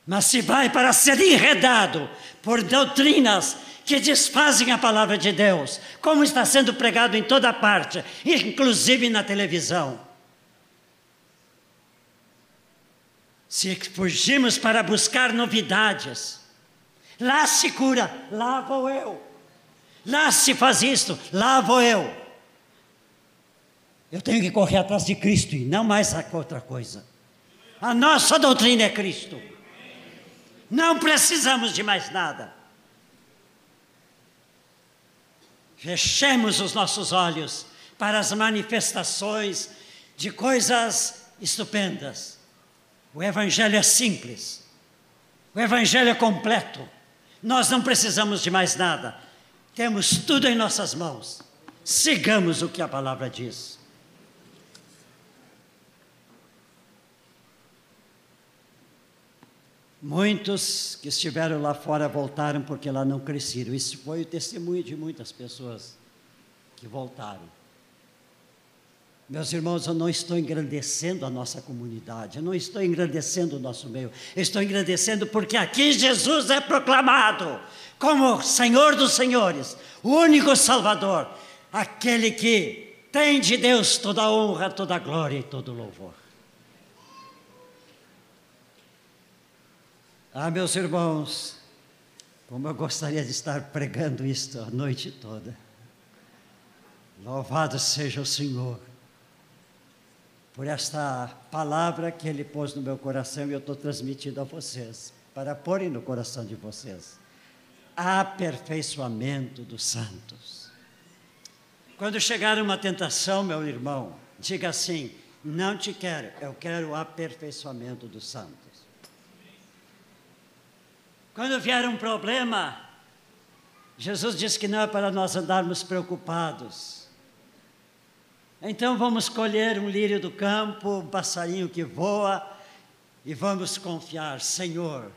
[SPEAKER 2] Mas se vai para ser enredado por doutrinas que desfazem a palavra de Deus, como está sendo pregado em toda parte, inclusive na televisão. Se fugimos para buscar novidades, lá se cura, lá vou eu. Lá se faz isto, lá vou eu. Eu tenho que correr atrás de Cristo e não mais outra coisa. A nossa doutrina é Cristo. Não precisamos de mais nada. Fechemos os nossos olhos para as manifestações de coisas estupendas. O Evangelho é simples. O Evangelho é completo. Nós não precisamos de mais nada. Temos tudo em nossas mãos. Sigamos o que a palavra diz. Muitos que estiveram lá fora voltaram porque lá não cresceram. Isso foi o testemunho de muitas pessoas que voltaram. Meus irmãos, eu não estou engrandecendo a nossa comunidade, eu não estou engrandecendo o nosso meio, eu estou engrandecendo porque aqui Jesus é proclamado como Senhor dos Senhores, o único Salvador, aquele que tem de Deus toda a honra, toda a glória e todo o louvor. Ah, meus irmãos, como eu gostaria de estar pregando isto a noite toda. Louvado seja o Senhor por esta palavra que Ele pôs no meu coração e eu estou transmitindo a vocês, para porem no coração de vocês. Aperfeiçoamento dos santos. Quando chegar uma tentação, meu irmão, diga assim: não te quero, eu quero o aperfeiçoamento dos santos. Quando vier um problema, Jesus disse que não é para nós andarmos preocupados. Então vamos colher um lírio do campo, um passarinho que voa, e vamos confiar, Senhor,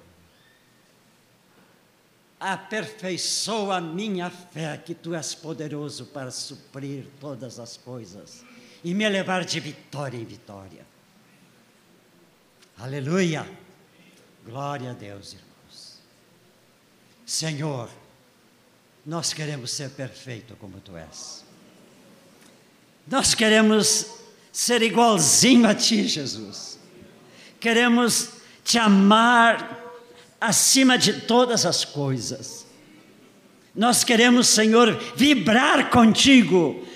[SPEAKER 2] aperfeiçoa a minha fé, que tu és poderoso para suprir todas as coisas e me levar de vitória em vitória. Aleluia! Glória a Deus, irmãos. Senhor, nós queremos ser perfeito como tu és. Nós queremos ser igualzinho a ti, Jesus. Queremos te amar acima de todas as coisas. Nós queremos, Senhor, vibrar contigo,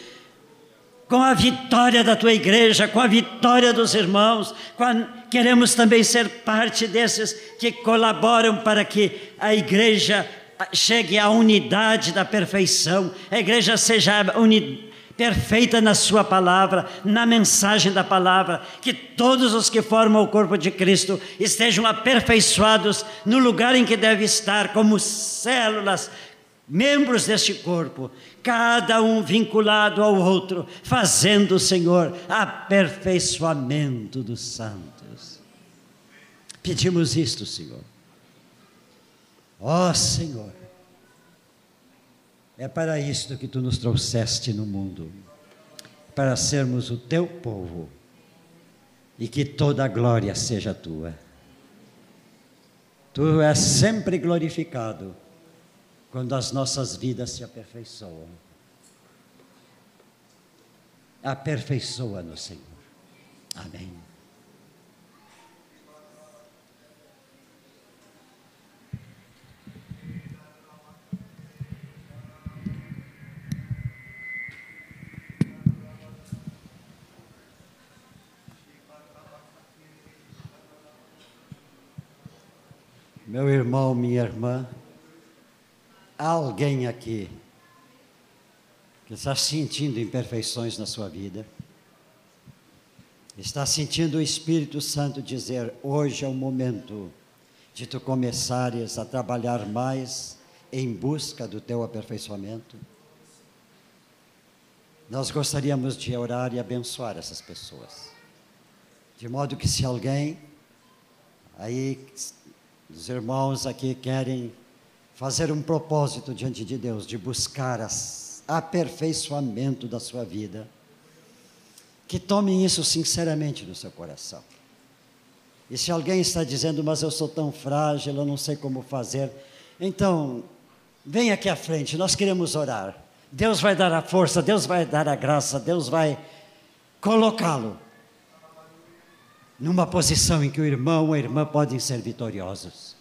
[SPEAKER 2] com a vitória da tua igreja, com a vitória dos irmãos. A... Queremos também ser parte desses que colaboram para que a igreja chegue à unidade da perfeição, a igreja seja perfeita na Sua palavra, na mensagem da palavra, que todos os que formam o corpo de Cristo estejam aperfeiçoados no lugar em que deve estar, como células, membros deste corpo, cada um vinculado ao outro, fazendo, Senhor, aperfeiçoamento dos santos. Pedimos isto, Senhor. Ó oh, Senhor, é para isto que tu nos trouxeste no mundo, para sermos o teu povo e que toda a glória seja tua. Tu és sempre glorificado quando as nossas vidas se aperfeiçoam. Aperfeiçoa-nos, Senhor. Amém. Meu irmão, minha irmã, há alguém aqui que está sentindo imperfeições na sua vida, está sentindo o Espírito Santo dizer: hoje é o momento de tu começares a trabalhar mais em busca do teu aperfeiçoamento. Nós gostaríamos de orar e abençoar essas pessoas, de modo que se alguém aí os irmãos aqui querem fazer um propósito diante de Deus, de buscar aperfeiçoamento da sua vida. Que tomem isso sinceramente no seu coração. E se alguém está dizendo, mas eu sou tão frágil, eu não sei como fazer, então, vem aqui à frente, nós queremos orar. Deus vai dar a força, Deus vai dar a graça, Deus vai colocá-lo numa posição em que o irmão ou a irmã podem ser vitoriosos.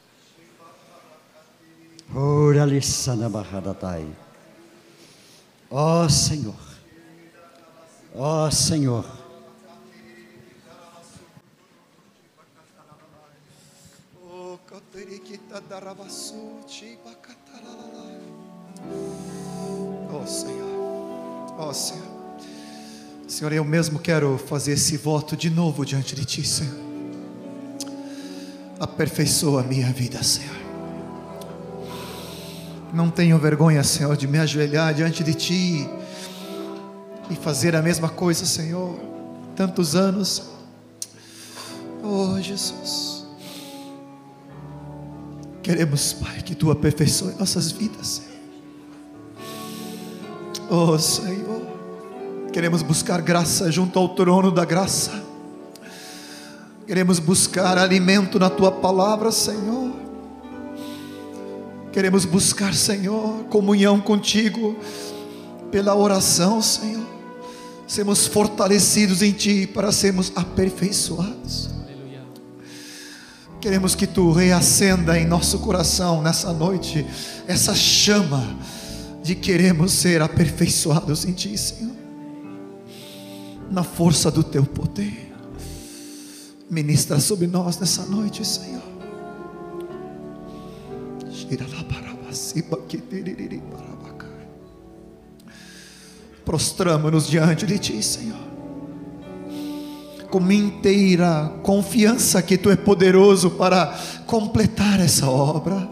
[SPEAKER 2] Ó oh, Senhor, ó oh, Senhor.
[SPEAKER 1] Ó Senhor, ó Senhor. Senhor, eu mesmo quero fazer esse voto de novo diante de Ti, Senhor. Aperfeiçoa a minha vida, Senhor. Não tenho vergonha, Senhor, de me ajoelhar diante de Ti e fazer a mesma coisa, Senhor. Tantos anos. Oh, Jesus. Queremos, Pai, que Tu aperfeiçoe nossas vidas, Senhor. Oh, Senhor. Queremos buscar graça junto ao trono da graça. Queremos buscar alimento na tua palavra, Senhor. Queremos buscar, Senhor, comunhão contigo pela oração, Senhor. Sermos fortalecidos em ti para sermos aperfeiçoados. Queremos que tu reacenda em nosso coração nessa noite essa chama de queremos ser aperfeiçoados em ti, Senhor na força do teu poder. Ministra sobre nós nessa noite, Senhor. Prostramos-nos diante de Ti, Senhor, com inteira confiança que Tu é poderoso para completar essa obra.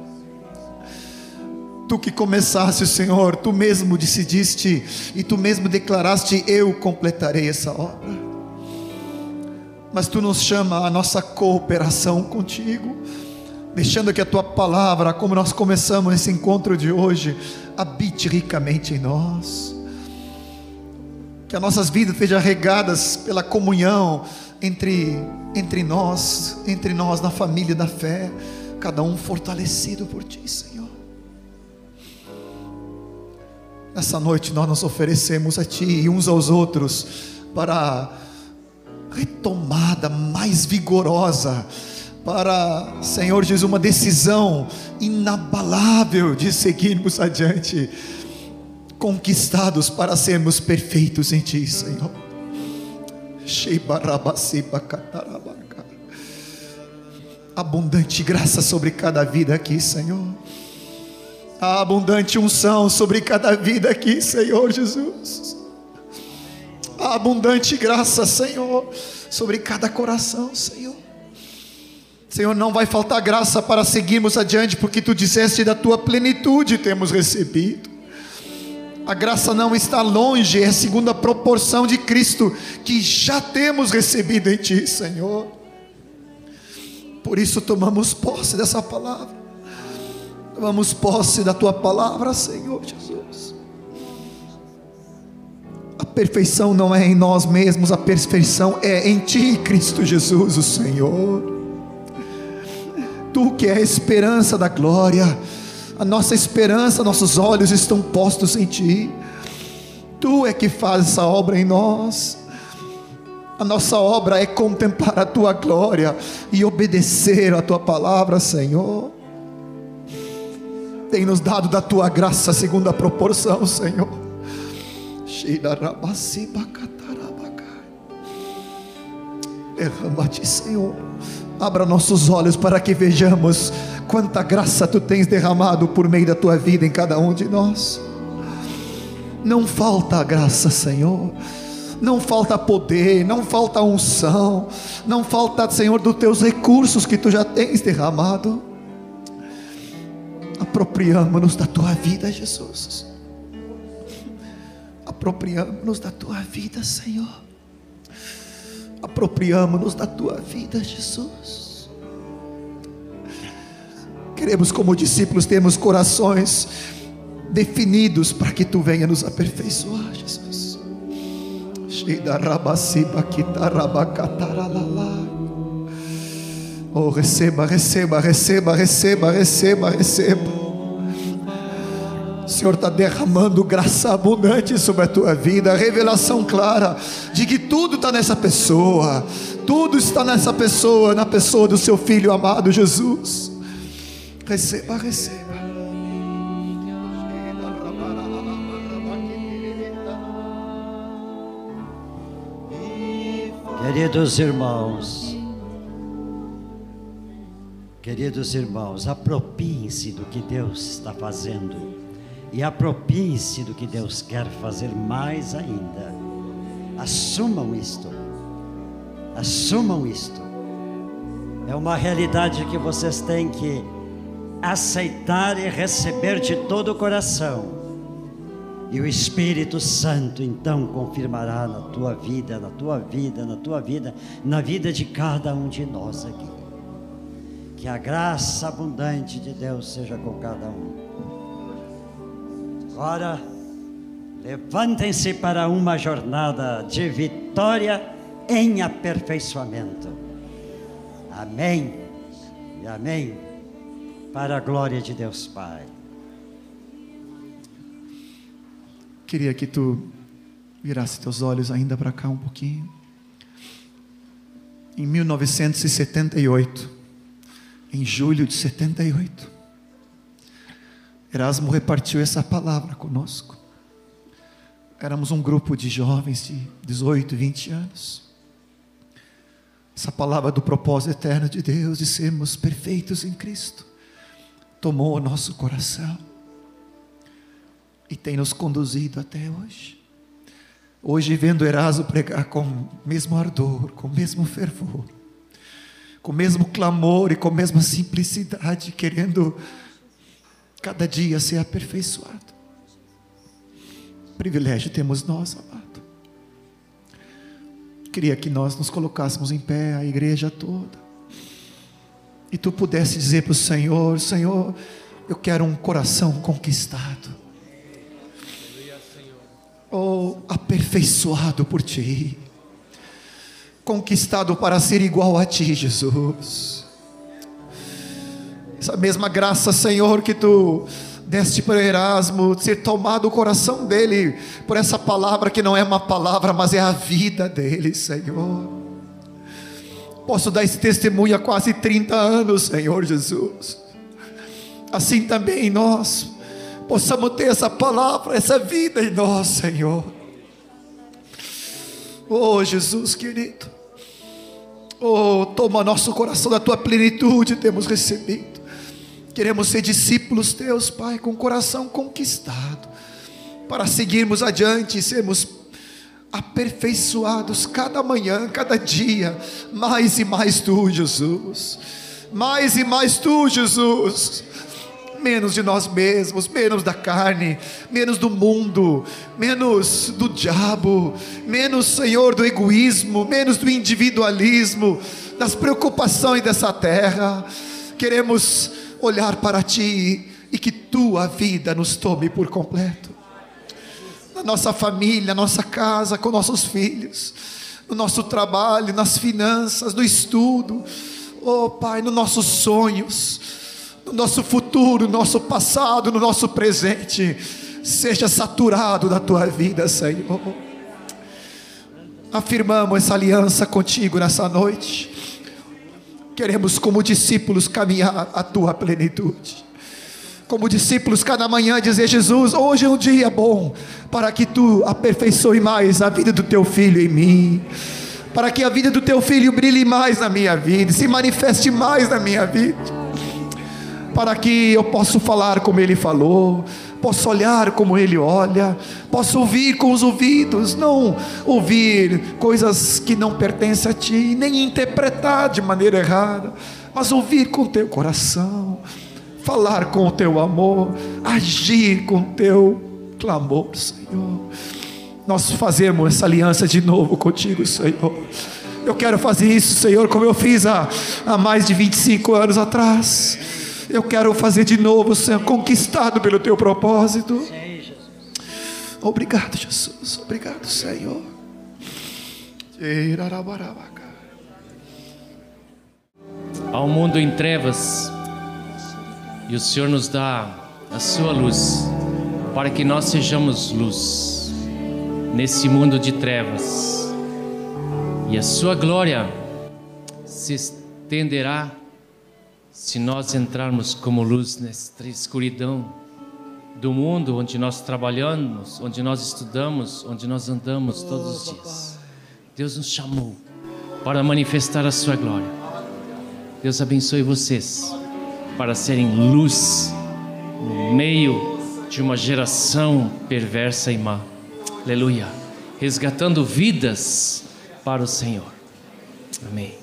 [SPEAKER 1] Tu que começaste, Senhor, tu mesmo decidiste e tu mesmo declaraste: Eu completarei essa obra. Mas tu nos chama a nossa cooperação contigo, deixando que a tua palavra, como nós começamos esse encontro de hoje, habite ricamente em nós. Que as nossas vidas sejam regadas pela comunhão entre, entre nós, entre nós na família da fé, cada um fortalecido por Ti, Senhor. Nessa noite nós nos oferecemos a Ti e uns aos outros para retomada mais vigorosa, para, Senhor Jesus, uma decisão inabalável de seguirmos adiante, conquistados para sermos perfeitos em Ti, Senhor. Abundante graça sobre cada vida aqui, Senhor. A abundante unção sobre cada vida aqui, Senhor Jesus. A abundante graça, Senhor, sobre cada coração, Senhor. Senhor, não vai faltar graça para seguirmos adiante, porque tu disseste da tua plenitude temos recebido. A graça não está longe, é segundo a proporção de Cristo que já temos recebido em Ti, Senhor. Por isso tomamos posse dessa palavra, tomamos posse da Tua palavra, Senhor Jesus. A perfeição não é em nós mesmos, a perfeição é em Ti, Cristo Jesus, o Senhor. Tu que é a esperança da glória a nossa esperança, nossos olhos estão postos em Ti. Tu é que faz essa obra em nós. A nossa obra é contemplar a Tua glória e obedecer a Tua palavra, Senhor. Tem nos dado da Tua graça segundo a proporção, Senhor. Derrama-te, Senhor. Abra nossos olhos para que vejamos Quanta graça tu tens derramado por meio da tua vida em cada um de nós. Não falta graça, Senhor. Não falta poder, não falta unção, não falta, Senhor, dos teus recursos que tu já tens derramado. Apropriamos-nos da tua vida, Jesus. Apropriamos-nos da tua vida, Senhor. Apropriamos-nos da tua vida, Jesus. Queremos, como discípulos, termos corações definidos para que tu venha nos aperfeiçoar, Jesus. Oh, receba, receba, receba, receba, receba, receba. Senhor está derramando graça abundante sobre a tua vida, revelação clara de que tudo está nessa pessoa, tudo está nessa pessoa, na pessoa do seu filho amado Jesus. Receba, receba.
[SPEAKER 2] Queridos irmãos, queridos irmãos, apropiem-se do que Deus está fazendo e apropiem-se do que Deus quer fazer mais ainda. Assumam isto, assumam isto. É uma realidade que vocês têm que aceitar e receber de todo o coração. E o Espírito Santo então confirmará na tua vida, na tua vida, na tua vida, na vida de cada um de nós aqui. Que a graça abundante de Deus seja com cada um. Agora, levantem-se para uma jornada de vitória em aperfeiçoamento. Amém e amém para a glória de Deus Pai.
[SPEAKER 1] Queria que tu virasse teus olhos ainda para cá um pouquinho. Em 1978, em julho de 78, Erasmo repartiu essa palavra conosco. Éramos um grupo de jovens de 18, 20 anos. Essa palavra do propósito eterno de Deus de sermos perfeitos em Cristo tomou o nosso coração e tem nos conduzido até hoje. Hoje, vendo Eraso pregar com o mesmo ardor, com o mesmo fervor, com o mesmo clamor e com a mesma simplicidade, querendo cada dia ser aperfeiçoado. Privilégio temos nós, amado. Queria que nós nos colocássemos em pé, a igreja toda, e tu pudesse dizer para o Senhor: Senhor, eu quero um coração conquistado, ou oh, aperfeiçoado por ti, conquistado para ser igual a ti, Jesus. Essa mesma graça, Senhor, que tu deste para Erasmo, ser tomado o coração dele por essa palavra que não é uma palavra, mas é a vida dele, Senhor. Posso dar esse testemunho há quase 30 anos, Senhor Jesus. Assim também nós possamos ter essa palavra, essa vida em nós, Senhor. Oh, Jesus querido. Oh, toma nosso coração da tua plenitude, temos recebido. Queremos ser discípulos teus, Pai, com o coração conquistado, para seguirmos adiante e sermos aperfeiçoados cada manhã, cada dia, mais e mais tu, Jesus. Mais e mais tu, Jesus. Menos de nós mesmos, menos da carne, menos do mundo, menos do diabo, menos, Senhor, do egoísmo, menos do individualismo, das preocupações dessa terra. Queremos olhar para Ti e que Tua vida nos tome por completo. Na nossa família, nossa casa, com nossos filhos, no nosso trabalho, nas finanças, no estudo, oh Pai, nos nossos sonhos, no nosso futuro, no nosso passado, no nosso presente, seja saturado da Tua vida, Senhor. Afirmamos essa aliança contigo nessa noite Queremos, como discípulos, caminhar a tua plenitude. Como discípulos, cada manhã dizer: Jesus, hoje é um dia bom, para que tu aperfeiçoe mais a vida do teu filho em mim, para que a vida do teu filho brilhe mais na minha vida, se manifeste mais na minha vida, para que eu possa falar como ele falou, posso olhar como ele olha, posso ouvir com os ouvidos, não ouvir coisas que não pertencem a ti, nem interpretar de maneira errada, mas ouvir com o teu coração, falar com o teu amor, agir com o teu clamor, Senhor. Nós fazemos essa aliança de novo contigo, Senhor. Eu quero fazer isso, Senhor, como eu fiz há, há mais de 25 anos atrás eu quero fazer de novo, Senhor, conquistado pelo teu propósito. Obrigado, Jesus. Obrigado, Senhor.
[SPEAKER 3] Há um mundo em trevas e o Senhor nos dá a sua luz para que nós sejamos luz nesse mundo de trevas e a sua glória se estenderá se nós entrarmos como luz nesta escuridão do mundo onde nós trabalhamos, onde nós estudamos, onde nós andamos todos os dias, Deus nos chamou para manifestar a Sua glória. Deus abençoe vocês para serem luz no meio de uma geração perversa e má. Aleluia. Resgatando vidas para o Senhor. Amém.